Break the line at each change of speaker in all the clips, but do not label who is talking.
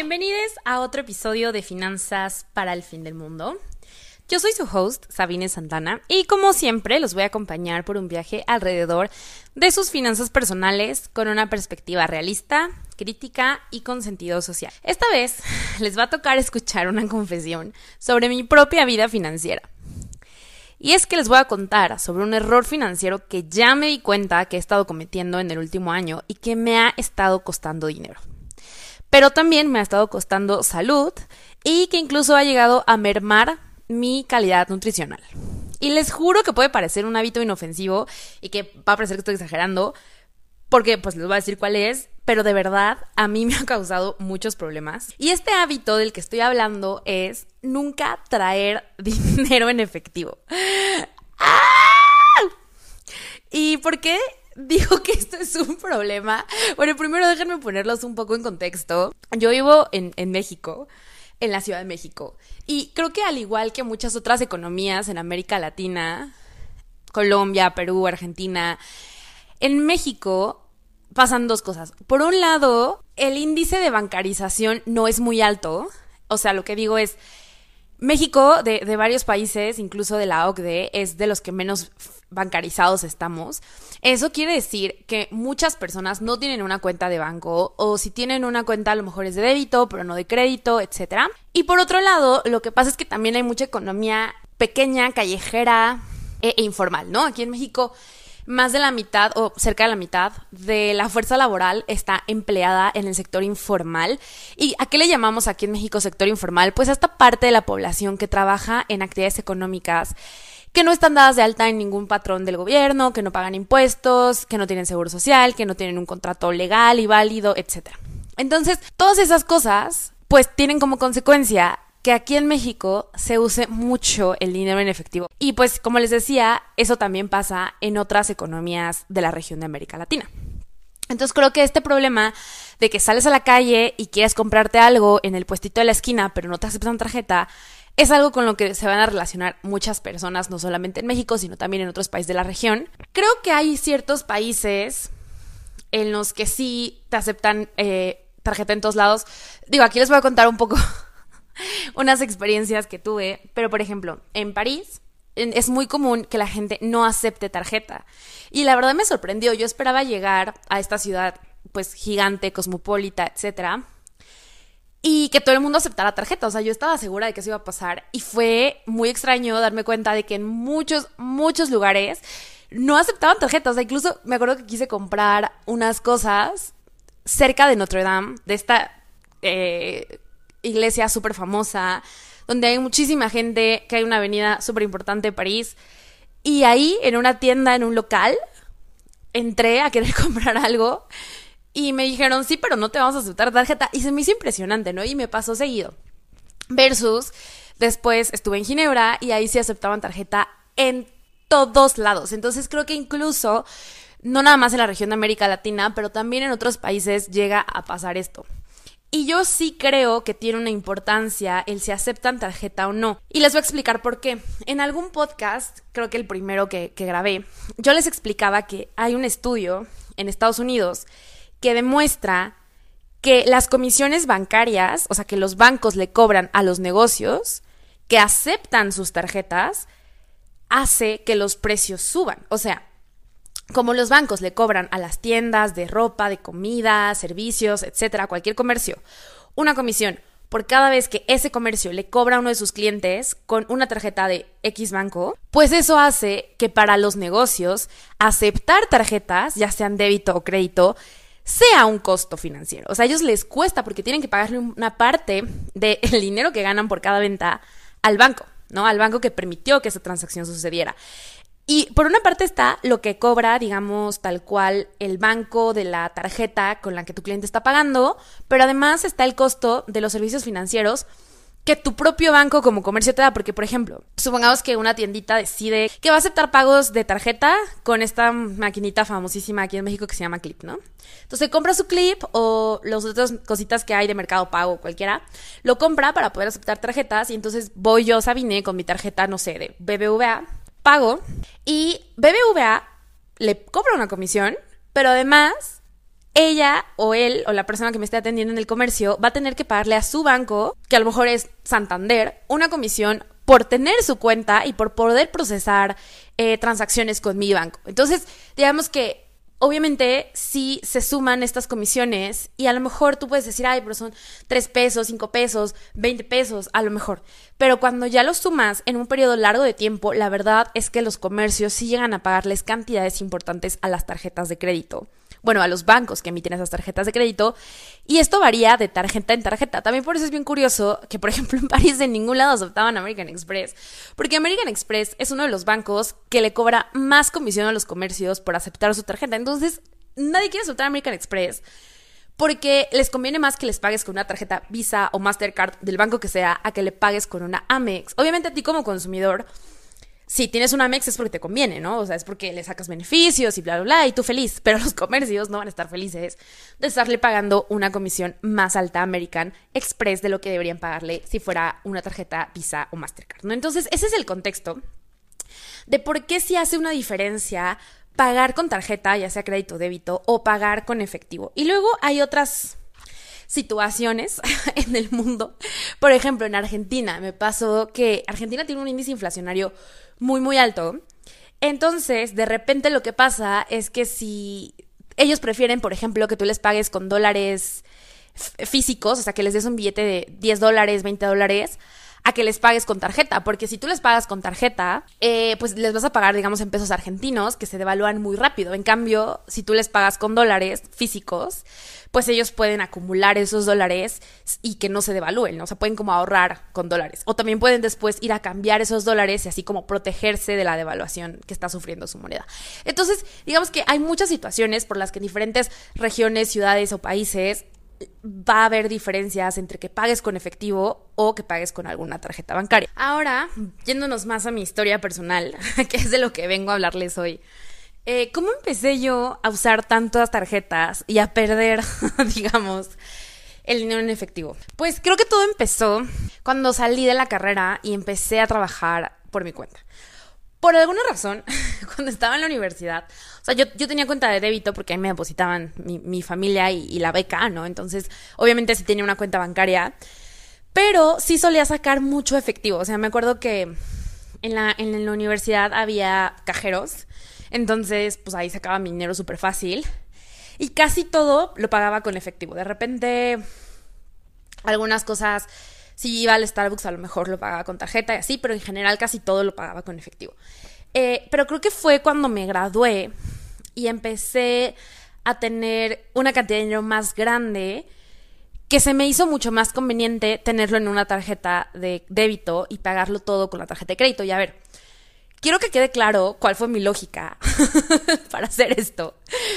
Bienvenidos a otro episodio de Finanzas para el Fin del Mundo. Yo soy su host, Sabine Santana, y como siempre los voy a acompañar por un viaje alrededor de sus finanzas personales con una perspectiva realista, crítica y con sentido social. Esta vez les va a tocar escuchar una confesión sobre mi propia vida financiera. Y es que les voy a contar sobre un error financiero que ya me di cuenta que he estado cometiendo en el último año y que me ha estado costando dinero. Pero también me ha estado costando salud y que incluso ha llegado a mermar mi calidad nutricional. Y les juro que puede parecer un hábito inofensivo y que va a parecer que estoy exagerando, porque pues les voy a decir cuál es, pero de verdad a mí me ha causado muchos problemas. Y este hábito del que estoy hablando es nunca traer dinero en efectivo. ¡Ah! ¿Y por qué digo que esto es un problema? Bueno, primero déjenme ponerlos un poco en contexto. Yo vivo en, en México en la Ciudad de México. Y creo que al igual que muchas otras economías en América Latina, Colombia, Perú, Argentina, en México pasan dos cosas. Por un lado, el índice de bancarización no es muy alto. O sea, lo que digo es, México, de, de, varios países, incluso de la OCDE, es de los que menos bancarizados estamos. Eso quiere decir que muchas personas no tienen una cuenta de banco o si tienen una cuenta a lo mejor es de débito, pero no de crédito, etc. Y por otro lado, lo que pasa es que también hay mucha economía pequeña, callejera e, e informal, ¿no? Aquí en México más de la mitad o cerca de la mitad de la fuerza laboral está empleada en el sector informal. ¿Y a qué le llamamos aquí en México sector informal? Pues a esta parte de la población que trabaja en actividades económicas que no están dadas de alta en ningún patrón del gobierno, que no pagan impuestos, que no tienen seguro social, que no tienen un contrato legal y válido, etc. Entonces, todas esas cosas, pues tienen como consecuencia que aquí en México se use mucho el dinero en efectivo. Y pues, como les decía, eso también pasa en otras economías de la región de América Latina. Entonces creo que este problema de que sales a la calle y quieres comprarte algo en el puestito de la esquina, pero no te aceptan tarjeta, es algo con lo que se van a relacionar muchas personas, no solamente en México, sino también en otros países de la región. Creo que hay ciertos países en los que sí te aceptan eh, tarjeta en todos lados. Digo, aquí les voy a contar un poco unas experiencias que tuve, pero por ejemplo, en París es muy común que la gente no acepte tarjeta. Y la verdad me sorprendió, yo esperaba llegar a esta ciudad pues gigante, cosmopolita, etcétera, y que todo el mundo aceptara tarjeta. O sea, yo estaba segura de que eso iba a pasar y fue muy extraño darme cuenta de que en muchos, muchos lugares no aceptaban tarjetas. O sea, incluso me acuerdo que quise comprar unas cosas cerca de Notre Dame, de esta eh, iglesia súper famosa, donde hay muchísima gente, que hay una avenida súper importante de París. Y ahí, en una tienda, en un local, entré a querer comprar algo y me dijeron, sí, pero no te vamos a aceptar tarjeta. Y se me hizo impresionante, ¿no? Y me pasó seguido. Versus, después estuve en Ginebra y ahí sí aceptaban tarjeta en todos lados. Entonces creo que incluso, no nada más en la región de América Latina, pero también en otros países llega a pasar esto. Y yo sí creo que tiene una importancia el si aceptan tarjeta o no. Y les voy a explicar por qué. En algún podcast, creo que el primero que, que grabé, yo les explicaba que hay un estudio en Estados Unidos que demuestra que las comisiones bancarias, o sea, que los bancos le cobran a los negocios que aceptan sus tarjetas, hace que los precios suban. O sea, como los bancos le cobran a las tiendas de ropa, de comida, servicios, etcétera, cualquier comercio, una comisión por cada vez que ese comercio le cobra a uno de sus clientes con una tarjeta de X banco, pues eso hace que para los negocios aceptar tarjetas, ya sean débito o crédito, sea un costo financiero. O sea, a ellos les cuesta porque tienen que pagarle una parte del dinero que ganan por cada venta al banco, ¿no? Al banco que permitió que esa transacción sucediera. Y por una parte está lo que cobra, digamos, tal cual el banco de la tarjeta con la que tu cliente está pagando, pero además está el costo de los servicios financieros que tu propio banco como comercio te da. Porque, por ejemplo, supongamos que una tiendita decide que va a aceptar pagos de tarjeta con esta maquinita famosísima aquí en México que se llama Clip, ¿no? Entonces compra su Clip o las otras cositas que hay de mercado pago, cualquiera, lo compra para poder aceptar tarjetas y entonces voy yo, Sabine, con mi tarjeta, no sé, de BBVA, pago y BBVA le cobra una comisión, pero además ella o él o la persona que me esté atendiendo en el comercio va a tener que pagarle a su banco, que a lo mejor es Santander, una comisión por tener su cuenta y por poder procesar eh, transacciones con mi banco. Entonces, digamos que obviamente si se suman estas comisiones y a lo mejor tú puedes decir, ay, pero son 3 pesos, 5 pesos, 20 pesos, a lo mejor. Pero cuando ya lo sumas en un periodo largo de tiempo, la verdad es que los comercios sí llegan a pagarles cantidades importantes a las tarjetas de crédito bueno, a los bancos que emiten esas tarjetas de crédito. Y esto varía de tarjeta en tarjeta. También por eso es bien curioso que, por ejemplo, en París de ningún lado aceptaban American Express. Porque American Express es uno de los bancos que le cobra más comisión a los comercios por aceptar su tarjeta. Entonces, nadie quiere aceptar American Express porque les conviene más que les pagues con una tarjeta Visa o Mastercard del banco que sea a que le pagues con una Amex. Obviamente a ti como consumidor si tienes una Amex es porque te conviene, ¿no? O sea, es porque le sacas beneficios y bla, bla, bla, y tú feliz. Pero los comercios no van a estar felices de estarle pagando una comisión más alta a American Express de lo que deberían pagarle si fuera una tarjeta Visa o Mastercard, ¿no? Entonces, ese es el contexto de por qué si hace una diferencia pagar con tarjeta, ya sea crédito o débito, o pagar con efectivo. Y luego hay otras situaciones en el mundo. Por ejemplo, en Argentina me pasó que Argentina tiene un índice inflacionario muy, muy alto. Entonces, de repente lo que pasa es que si ellos prefieren, por ejemplo, que tú les pagues con dólares físicos, o sea, que les des un billete de 10 dólares, 20 dólares, a que les pagues con tarjeta, porque si tú les pagas con tarjeta, eh, pues les vas a pagar, digamos, en pesos argentinos, que se devalúan muy rápido. En cambio, si tú les pagas con dólares físicos, pues ellos pueden acumular esos dólares y que no se devalúen, ¿no? O sea, pueden como ahorrar con dólares. O también pueden después ir a cambiar esos dólares y así como protegerse de la devaluación que está sufriendo su moneda. Entonces, digamos que hay muchas situaciones por las que en diferentes regiones, ciudades o países va a haber diferencias entre que pagues con efectivo o que pagues con alguna tarjeta bancaria. Ahora, yéndonos más a mi historia personal, que es de lo que vengo a hablarles hoy. Eh, ¿Cómo empecé yo a usar tantas tarjetas y a perder, digamos, el dinero en efectivo? Pues creo que todo empezó cuando salí de la carrera y empecé a trabajar por mi cuenta. Por alguna razón, cuando estaba en la universidad, o sea, yo, yo tenía cuenta de débito porque ahí me depositaban mi, familia y, la beca, ¿no? Entonces, obviamente sí tenía una cuenta bancaria, pero sí solía sacar mucho efectivo. O sea, me acuerdo que en la, en la universidad había cajeros, entonces, pues ahí sacaba mi dinero súper fácil y casi todo lo pagaba con efectivo. De repente, algunas cosas si iba al Starbucks a lo mejor lo pagaba con tarjeta y así, pero en general casi todo lo pagaba con efectivo. Eh, pero creo que fue cuando me gradué y empecé a tener una cantidad de dinero más grande que se me hizo mucho más conveniente tenerlo en una tarjeta de débito y pagarlo todo con la tarjeta de crédito. Y a ver, quiero que quede claro cuál fue mi lógica para hacer esto,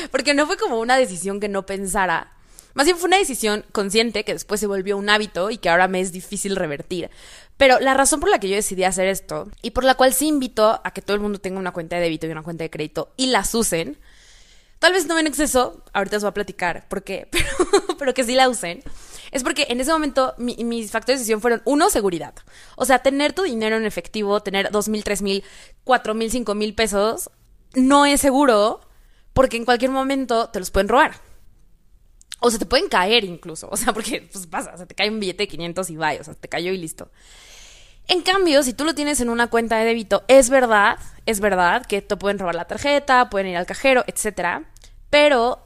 porque no fue como una decisión que no pensara, más bien fue una decisión consciente que después se volvió un hábito y que ahora me es difícil revertir. Pero la razón por la que yo decidí hacer esto y por la cual sí invito a que todo el mundo tenga una cuenta de débito y una cuenta de crédito y las usen, tal vez no en exceso, ahorita os voy a platicar por qué, pero, pero que sí la usen, es porque en ese momento mis factores de decisión fueron, uno, seguridad. O sea, tener tu dinero en efectivo, tener dos mil, tres mil, cuatro mil, cinco mil pesos, no es seguro porque en cualquier momento te los pueden robar. O se te pueden caer incluso. O sea, porque pues pasa, o sea, te cae un billete de 500 y va, o sea, te cayó y listo. En cambio, si tú lo tienes en una cuenta de débito, es verdad, es verdad que te pueden robar la tarjeta, pueden ir al cajero, etcétera. Pero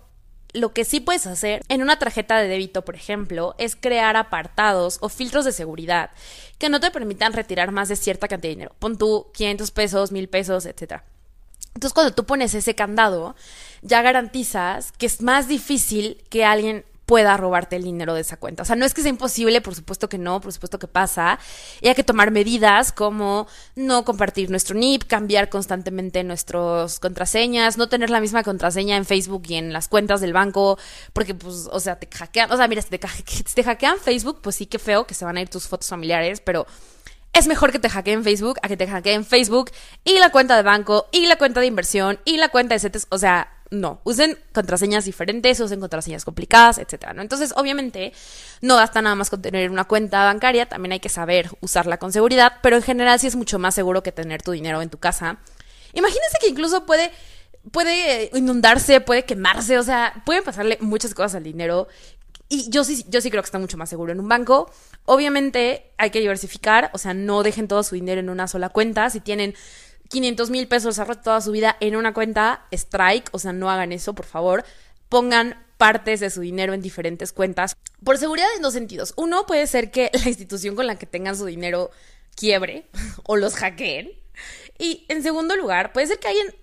lo que sí puedes hacer en una tarjeta de débito, por ejemplo, es crear apartados o filtros de seguridad que no te permitan retirar más de cierta cantidad de dinero. Pon tú 500 pesos, 1000 pesos, etcétera. Entonces, cuando tú pones ese candado, ya garantizas que es más difícil que alguien pueda robarte el dinero de esa cuenta. O sea, no es que sea imposible, por supuesto que no, por supuesto que pasa. Y hay que tomar medidas como no compartir nuestro NIP, cambiar constantemente nuestras contraseñas, no tener la misma contraseña en Facebook y en las cuentas del banco, porque pues, o sea, te hackean, o sea, mira, si te, si te hackean Facebook, pues sí que feo que se van a ir tus fotos familiares, pero es mejor que te hackeen Facebook a que te hackeen Facebook y la cuenta de banco y la cuenta de inversión y la cuenta de CETES. O sea, no, usen contraseñas diferentes, usen contraseñas complicadas, etcétera. Entonces, obviamente, no basta nada más con tener una cuenta bancaria, también hay que saber usarla con seguridad, pero en general sí es mucho más seguro que tener tu dinero en tu casa. Imagínense que incluso puede puede inundarse, puede quemarse, o sea, pueden pasarle muchas cosas al dinero. Y yo sí, yo sí creo que está mucho más seguro en un banco. Obviamente hay que diversificar, o sea, no dejen todo su dinero en una sola cuenta. Si tienen 500 mil pesos toda su vida en una cuenta, strike, o sea, no hagan eso, por favor. Pongan partes de su dinero en diferentes cuentas. Por seguridad en dos sentidos. Uno, puede ser que la institución con la que tengan su dinero quiebre o los hackeen. Y en segundo lugar, puede ser que alguien,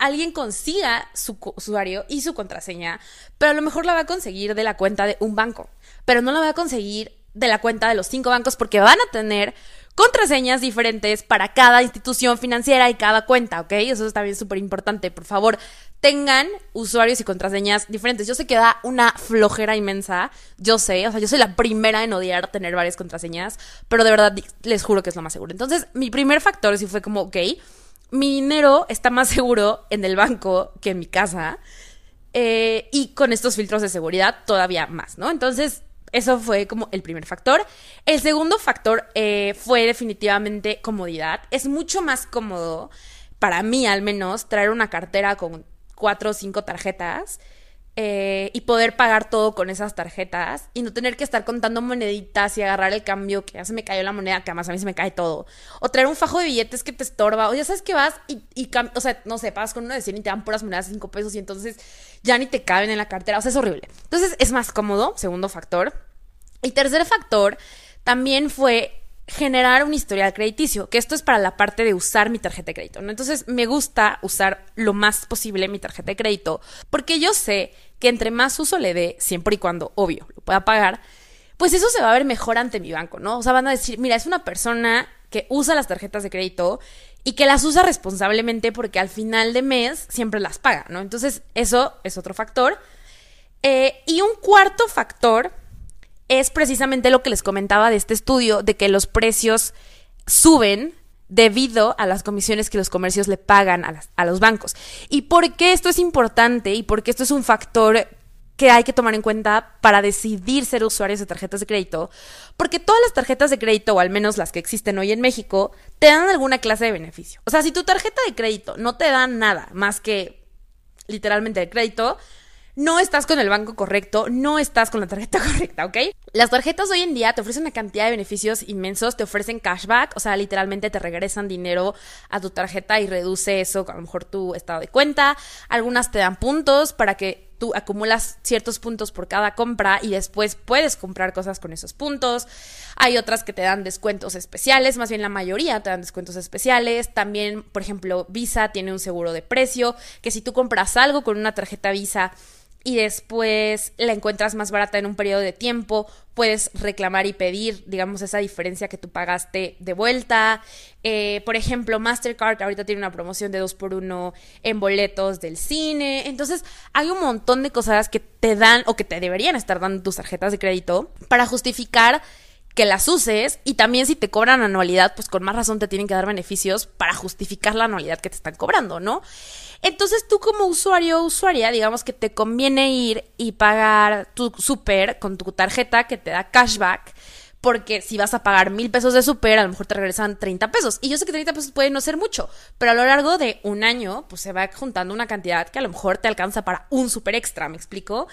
alguien consiga su usuario y su contraseña, pero a lo mejor la va a conseguir de la cuenta de un banco, pero no la va a conseguir de la cuenta de los cinco bancos porque van a tener contraseñas diferentes para cada institución financiera y cada cuenta, ¿ok? Eso es también súper importante. Por favor, tengan usuarios y contraseñas diferentes. Yo sé que da una flojera inmensa, yo sé, o sea, yo soy la primera en odiar tener varias contraseñas, pero de verdad les juro que es lo más seguro. Entonces, mi primer factor sí fue como, ok, mi dinero está más seguro en el banco que en mi casa. Eh, y con estos filtros de seguridad todavía más, ¿no? Entonces, eso fue como el primer factor. El segundo factor eh, fue definitivamente comodidad. Es mucho más cómodo, para mí al menos, traer una cartera con cuatro o cinco tarjetas eh, y poder pagar todo con esas tarjetas y no tener que estar contando moneditas y agarrar el cambio que ya se me cayó la moneda, que además a mí se me cae todo. O traer un fajo de billetes que te estorba. O ya sabes que vas y, o sea, no sé, pagas con uno de 100 y te dan puras monedas de 5 pesos y entonces ya ni te caben en la cartera. O sea, es horrible. Entonces es más cómodo, segundo factor. Y tercer factor también fue generar un historial crediticio, que esto es para la parte de usar mi tarjeta de crédito, ¿no? Entonces me gusta usar lo más posible mi tarjeta de crédito, porque yo sé que entre más uso le dé, siempre y cuando, obvio, lo pueda pagar, pues eso se va a ver mejor ante mi banco, ¿no? O sea, van a decir, mira, es una persona que usa las tarjetas de crédito y que las usa responsablemente porque al final de mes siempre las paga, ¿no? Entonces, eso es otro factor. Eh, y un cuarto factor es precisamente lo que les comentaba de este estudio, de que los precios suben debido a las comisiones que los comercios le pagan a, los bancos. ¿Y por qué esto es importante? ¿Y por qué esto es un factor que hay que tomar en cuenta para decidir ser usuarios de tarjetas de crédito? Porque todas las tarjetas de crédito, o al menos las que existen hoy en México, te dan alguna clase de beneficio. O sea, si tu tarjeta de crédito no te da nada más que literalmente el crédito, no estás con el banco correcto, no estás con la tarjeta correcta, ¿ok? Las tarjetas hoy en día te ofrecen una cantidad de beneficios inmensos, te ofrecen cashback, o sea, literalmente te regresan dinero a tu tarjeta y reduce eso, a lo mejor tu estado de cuenta. Algunas te dan puntos para que tú acumulas ciertos puntos por cada compra y después puedes comprar cosas con esos puntos. Hay otras que te dan descuentos especiales, más bien la mayoría te dan descuentos especiales. También, por ejemplo, Visa tiene un seguro de precio, que si tú compras algo con una tarjeta Visa, y después la encuentras más barata en un periodo de tiempo, puedes reclamar y pedir, digamos, esa diferencia que tú pagaste de vuelta. Eh, por ejemplo, Mastercard ahorita tiene una promoción de 2 por 1 en boletos del cine. Entonces, hay un montón de cosas que te dan o que te deberían estar dando tus tarjetas de crédito para justificar que las uses y también si te cobran anualidad, pues con más razón te tienen que dar beneficios para justificar la anualidad que te están cobrando, ¿no? Entonces tú como usuario o usuaria, digamos que te conviene ir y pagar tu super con tu tarjeta que te da cashback. Porque si vas a pagar mil pesos de super, a lo mejor te regresan 30 pesos. Y yo sé que 30 pesos puede no ser mucho, pero a lo largo de un año, pues se va juntando una cantidad que a lo mejor te alcanza para un super extra, ¿me explico?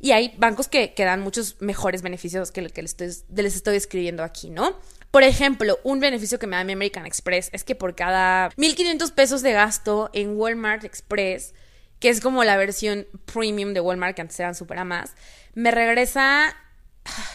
Y hay bancos que, que dan muchos mejores beneficios que lo que les estoy, les estoy escribiendo aquí, ¿no? Por ejemplo, un beneficio que me da mi American Express es que por cada 1500 pesos de gasto en Walmart Express, que es como la versión premium de Walmart que antes eran super más, me regresa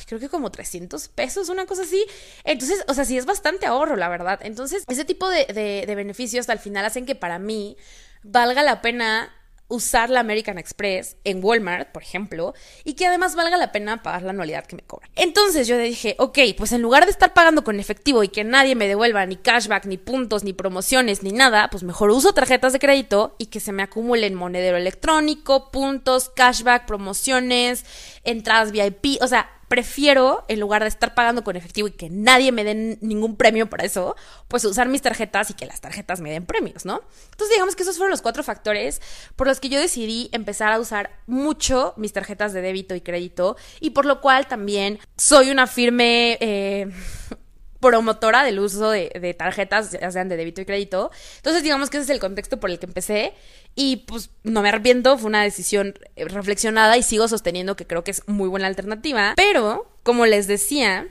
creo que como 300 pesos, una cosa así. Entonces, o sea, sí es bastante ahorro, la verdad. Entonces, ese tipo de, de, de beneficios al final hacen que para mí valga la pena usar la American Express en Walmart, por ejemplo, y que además valga la pena pagar la anualidad que me cobran. Entonces yo dije, ok, pues en lugar de estar pagando con efectivo y que nadie me devuelva ni cashback, ni puntos, ni promociones, ni nada, pues mejor uso tarjetas de crédito y que se me acumulen monedero electrónico, puntos, cashback, promociones, entradas VIP, o sea, prefiero, en lugar de estar pagando con efectivo y que nadie me dé ningún premio para eso, pues usar mis tarjetas y que las tarjetas me den premios, ¿no? Entonces digamos que esos fueron los cuatro factores por los que yo decidí empezar a usar mucho mis tarjetas de débito y crédito y por lo cual también soy una firme... Eh, promotora del uso de, tarjetas, ya sean de débito y crédito. Entonces, digamos que ese es el contexto por el que empecé. Y pues no me arrepiento, fue una decisión eh, reflexionada y sigo sosteniendo que creo que es muy buena alternativa. Pero, como les decía,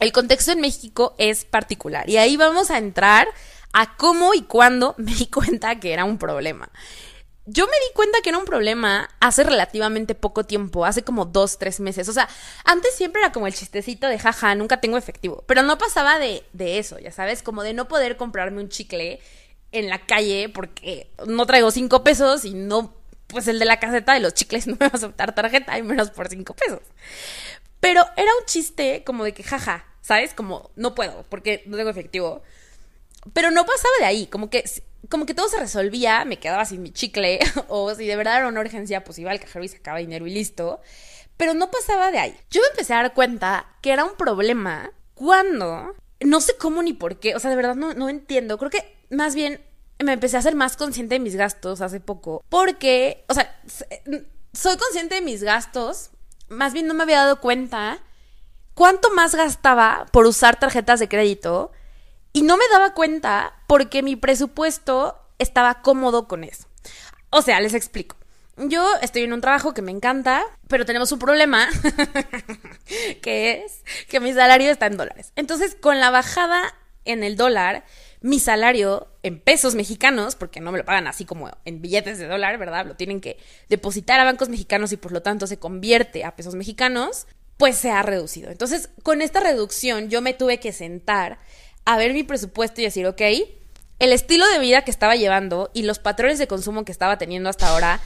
el contexto en México es particular. Y ahí vamos a entrar a cómo y cuándo me di cuenta que era un problema. Yo me di cuenta que era un problema hace relativamente poco tiempo, hace como dos, tres meses. O sea, antes siempre era como el chistecito de jaja, nunca tengo efectivo. Pero no pasaba de, de eso, ya sabes, como de no poder comprarme un chicle en la calle porque no traigo cinco pesos y no, pues el de la caseta de los chicles no me va a aceptar tarjeta y menos por cinco pesos. Pero era un chiste como de que jaja, ¿sabes? Como no puedo porque no tengo efectivo. Pero no pasaba de ahí, como que como que todo se resolvía, me quedaba sin mi chicle, o si de verdad era una urgencia, pues iba al cajero y sacaba dinero y listo. Pero no pasaba de ahí. Yo me empecé a dar cuenta que era un problema cuando, no sé cómo ni por qué, o sea, de verdad no, no entiendo. Creo que más bien me empecé a ser más consciente de mis gastos hace poco. Porque, o sea, soy consciente de mis gastos, más bien no me había dado cuenta cuánto más gastaba por usar tarjetas de crédito y no me daba cuenta porque mi presupuesto estaba cómodo con eso. O sea, les explico. Yo estoy en un trabajo que me encanta, pero tenemos un problema, que es que mi salario está en dólares. Entonces, con la bajada en el dólar, mi salario en pesos mexicanos, porque no me lo pagan así como en billetes de dólar, ¿verdad? Lo tienen que depositar a bancos mexicanos y por lo tanto se convierte a pesos mexicanos, pues se ha reducido. Entonces, con esta reducción yo me tuve que sentar a ver mi presupuesto y decir, ok, el estilo de vida que estaba llevando y los patrones de consumo que estaba teniendo hasta ahora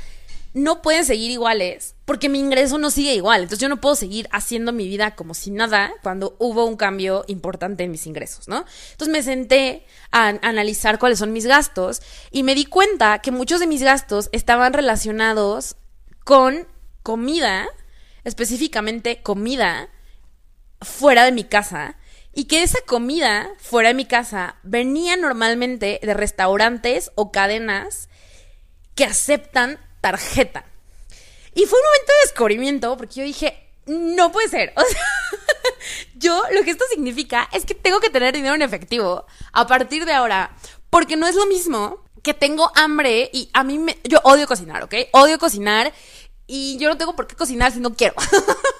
no pueden seguir iguales porque mi ingreso no sigue igual. Entonces yo no puedo seguir haciendo mi vida como si nada cuando hubo un cambio importante en mis ingresos, ¿no? Entonces me senté a analizar cuáles son mis gastos y me di cuenta que muchos de mis gastos estaban relacionados con comida, específicamente comida fuera de mi casa y que esa comida fuera de mi casa venía normalmente de restaurantes o cadenas que aceptan tarjeta. Y fue un momento de descubrimiento porque yo dije, no puede ser. O sea, yo lo que esto significa es que tengo que tener dinero en efectivo a partir de ahora. Porque no es lo mismo que tengo hambre y a mí me... Yo odio cocinar, ¿ok? Odio cocinar y yo no tengo por qué cocinar si no quiero.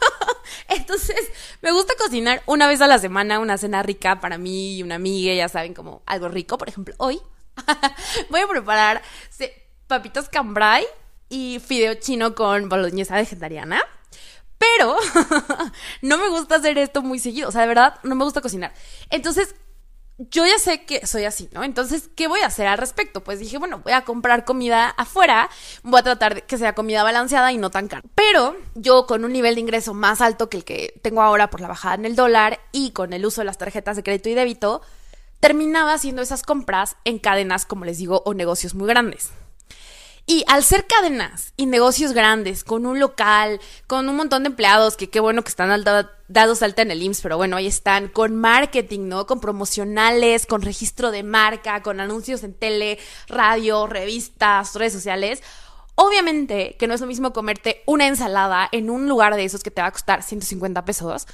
Entonces, me gusta cocinar una vez a la semana, una cena rica para mí y una amiga, ya saben, como algo rico. Por ejemplo, hoy voy a preparar papitas cambrai y fideo chino con boloñesa vegetariana. Pero no me gusta hacer esto muy seguido. O sea, de verdad, no me gusta cocinar. Entonces, yo ya sé que soy así, ¿no? Entonces, ¿qué voy a hacer al respecto? Pues dije, bueno, voy a comprar comida afuera, voy a tratar de que sea comida balanceada y no tan cara. Pero yo con un nivel de ingreso más alto que el que tengo ahora por la bajada en el dólar y con el uso de las tarjetas de crédito y débito, terminaba haciendo esas compras en cadenas, como les digo, o negocios muy grandes. Y al ser cadenas y negocios grandes, con un local, con un montón de empleados, que qué bueno que están dados alta en el IMSS, pero bueno, ahí están, con marketing, ¿no? Con promocionales, con registro de marca, con anuncios en tele, radio, revistas, redes sociales. Obviamente que no es lo mismo comerte una ensalada en un lugar de esos que te va a costar 150 pesos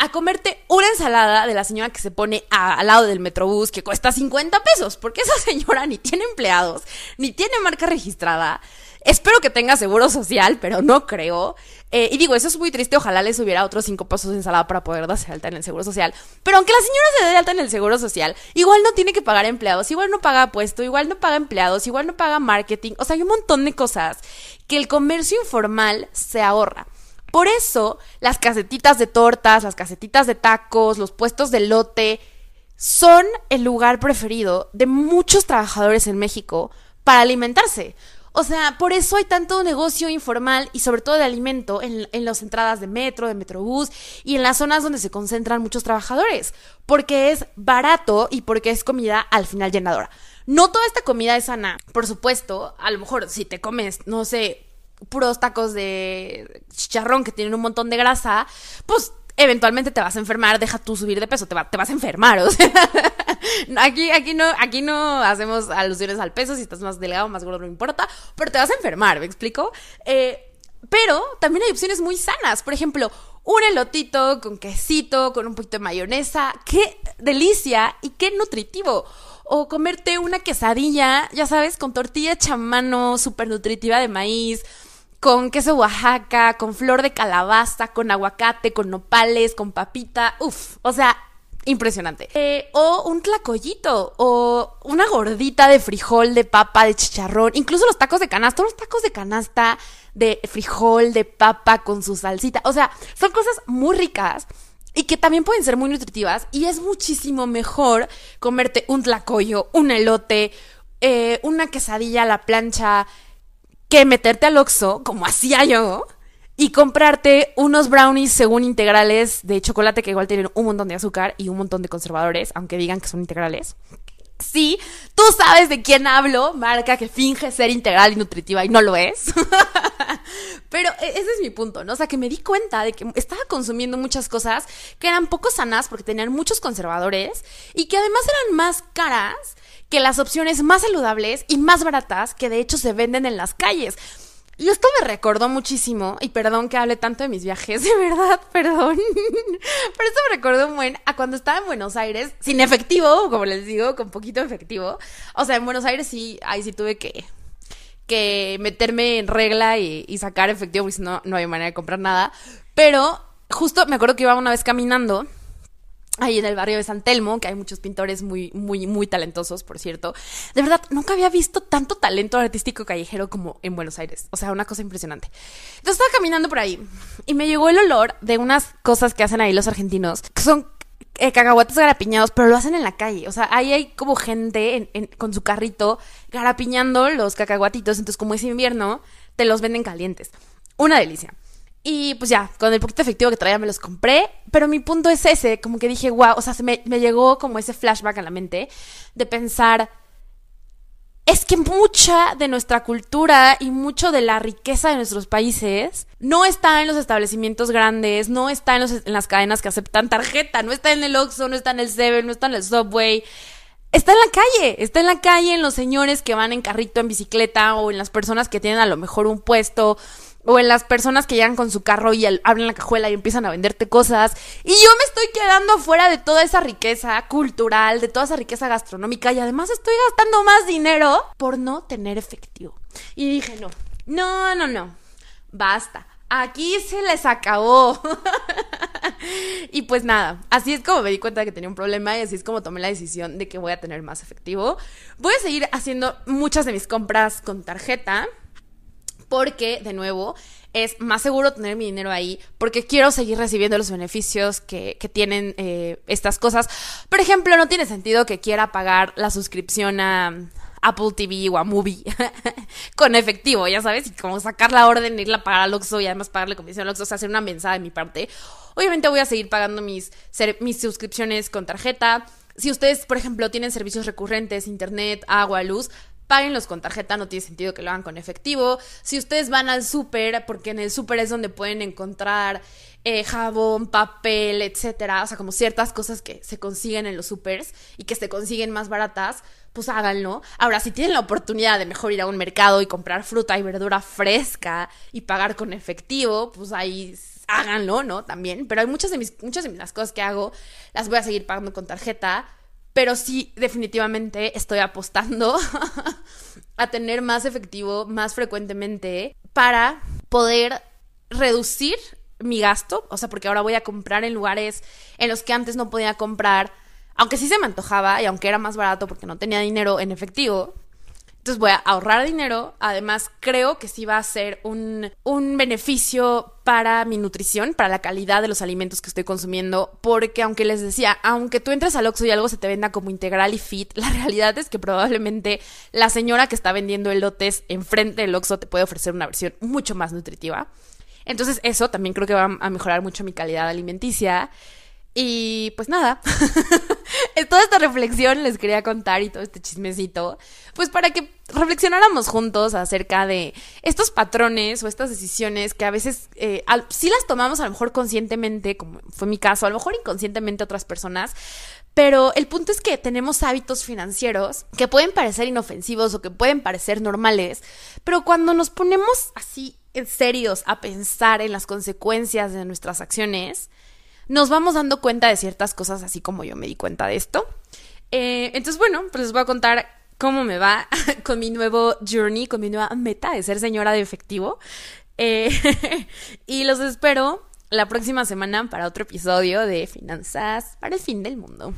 a comerte una ensalada de la señora que se pone al lado del metrobús que cuesta 50 pesos, porque esa señora ni tiene empleados, ni tiene marca registrada. Espero que tenga seguro social, pero no creo. Eh, y digo, eso es muy triste. Ojalá les hubiera otros 5 pesos de ensalada para poder darse alta en el seguro social. Pero aunque la señora se dé alta en el seguro social, igual no tiene que pagar empleados, igual no paga puesto, igual no paga empleados, igual no paga marketing. O sea, hay un montón de cosas que el comercio informal se ahorra. Por eso, las casetitas de tortas, las casetitas de tacos, los puestos de lote, son el lugar preferido de muchos trabajadores en México para alimentarse. O sea, por eso hay tanto negocio informal y sobre todo de alimento en, las entradas de metro, de metrobús y en las zonas donde se concentran muchos trabajadores. Porque es barato y porque es comida al final llenadora. No toda esta comida es sana, por supuesto. A lo mejor si te comes, no sé, puros tacos de chicharrón que tienen un montón de grasa, pues eventualmente te vas a enfermar, deja tú subir de peso, te, te vas a enfermar, aquí, aquí, no, aquí no hacemos alusiones al peso, si estás más delgado, más gordo, no importa, pero te vas a enfermar, ¿me explico? Eh, pero también hay opciones muy sanas, por ejemplo, un elotito con quesito, con un poquito de mayonesa. ¡Qué delicia y qué nutritivo! O comerte una quesadilla, ya sabes, con tortilla chamano, súper nutritiva de maíz, con queso Oaxaca, con flor de calabaza, con aguacate, con nopales, con papita. Uf, o sea, impresionante. Eh, o un tlacoyito, o una gordita de frijol, de papa, de chicharrón, incluso los tacos de canasta, los tacos de canasta de frijol, de papa con su salsita. O sea, son cosas muy ricas y que también pueden ser muy nutritivas y es muchísimo mejor comerte un tlacoyo, un elote, eh, una quesadilla a la plancha que meterte al Oxxo, como hacía yo, y comprarte unos brownies según integrales de chocolate que igual tienen un montón de azúcar y un montón de conservadores, aunque digan que son integrales. Sí, tú sabes de quién hablo, marca que finge ser integral y nutritiva y no lo es. Pero e, ese es mi punto, ¿no? O sea, que me di cuenta de que estaba consumiendo muchas cosas que eran poco sanas porque tenían muchos conservadores y que además eran más caras que las opciones más saludables y más baratas que de hecho se venden en las calles. Y esto me recordó muchísimo, y perdón que hable tanto de mis viajes, de verdad, perdón. Pero esto me recordó un buen a cuando estaba en Buenos Aires, sin efectivo, como les digo, con poquito efectivo. O sea, en Buenos Aires sí, ahí sí tuve que, que meterme en regla y, sacar efectivo, porque si no, no había manera de comprar nada. Pero justo me acuerdo que iba una vez caminando ahí en el barrio de San Telmo, que hay muchos pintores muy, muy, muy talentosos, por cierto. De verdad, nunca había visto tanto talento artístico callejero como en Buenos Aires. O sea, una cosa impresionante. Entonces estaba caminando por ahí y me llegó el olor de unas cosas que hacen ahí los argentinos, que son eh, cacahuates garapiñados, pero lo hacen en la calle. O sea, ahí hay como gente con su carrito garapiñando los cacahuatitos. Entonces, como es invierno, te los venden calientes. Una delicia. Y pues ya, con el poquito efectivo que traía me los compré. Pero mi punto es ese, como que dije, wow, o sea, se me, me llegó como ese flashback a la mente de pensar, es que mucha de nuestra cultura y mucho de la riqueza de nuestros países no está en los establecimientos grandes, no está en, los, en las cadenas que aceptan tarjeta, no está en el Oxxo, no está en el Seven, no está en el Subway. Está en la calle, está en la calle en los señores que van en carrito, en bicicleta o en las personas que tienen a lo mejor un puesto o en las personas que llegan con su carro y abren la cajuela y empiezan a venderte cosas. Y yo me estoy quedando fuera de toda esa riqueza cultural, de toda esa riqueza gastronómica y además estoy gastando más dinero por no tener efectivo. Y dije, no, no, no, no, basta. Aquí se les acabó. y pues nada, así es como me di cuenta de que tenía un problema y así es como tomé la decisión de que voy a tener más efectivo. Voy a seguir haciendo muchas de mis compras con tarjeta porque, de nuevo, es más seguro tener mi dinero ahí porque quiero seguir recibiendo los beneficios que, tienen eh, estas cosas. Por ejemplo, no tiene sentido que quiera pagar la suscripción a Apple TV o a Movie con efectivo, ya sabes, y como sacar la orden, irla a pagar al Oxxo y además pagarle comisión al Oxxo, o sea, hacer una mensada de mi parte. Obviamente voy a seguir pagando mis, mis suscripciones con tarjeta. Si ustedes, por ejemplo, tienen servicios recurrentes, internet, agua, luz, páguenlos con tarjeta, no tiene sentido que lo hagan con efectivo. Si ustedes van al súper, porque en el súper es donde pueden encontrar eh, jabón, papel, etcétera, o sea, como ciertas cosas que se consiguen en los supers y que se consiguen más baratas, pues háganlo. Ahora, si tienen la oportunidad de mejor ir a un mercado y comprar fruta y verdura fresca y pagar con efectivo, pues ahí háganlo, ¿no? También. Pero hay muchas de mis, muchas de las cosas que hago, las voy a seguir pagando con tarjeta pero sí, definitivamente estoy apostando a tener más efectivo más frecuentemente para poder reducir mi gasto. O sea, porque ahora voy a comprar en lugares en los que antes no podía comprar, aunque sí se me antojaba y aunque era más barato porque no tenía dinero en efectivo. Entonces voy a ahorrar dinero. Además, creo que sí va a ser un, un, beneficio para mi nutrición, para la calidad de los alimentos que estoy consumiendo. Porque aunque les decía, aunque tú entres al Oxxo y algo se te venda como integral y fit, la realidad es que probablemente la señora que está vendiendo elotes enfrente del Oxxo te puede ofrecer una versión mucho más nutritiva. Entonces eso también creo que va a mejorar mucho mi calidad alimenticia. Y pues nada, toda esta reflexión les quería contar y todo este chismecito, pues para que reflexionáramos juntos acerca de estos patrones o estas decisiones que a veces eh, sí las tomamos a lo mejor conscientemente, como fue mi caso, a lo mejor inconscientemente otras personas, pero el punto es que tenemos hábitos financieros que pueden parecer inofensivos o que pueden parecer normales, pero cuando nos ponemos así serios a pensar en las consecuencias de nuestras acciones, nos vamos dando cuenta de ciertas cosas, así como yo me di cuenta de esto. Eh, entonces, bueno, pues les voy a contar cómo me va con mi nuevo journey, con mi nueva meta de ser señora de efectivo. Eh, y los espero la próxima semana para otro episodio de Finanzas para el fin del mundo.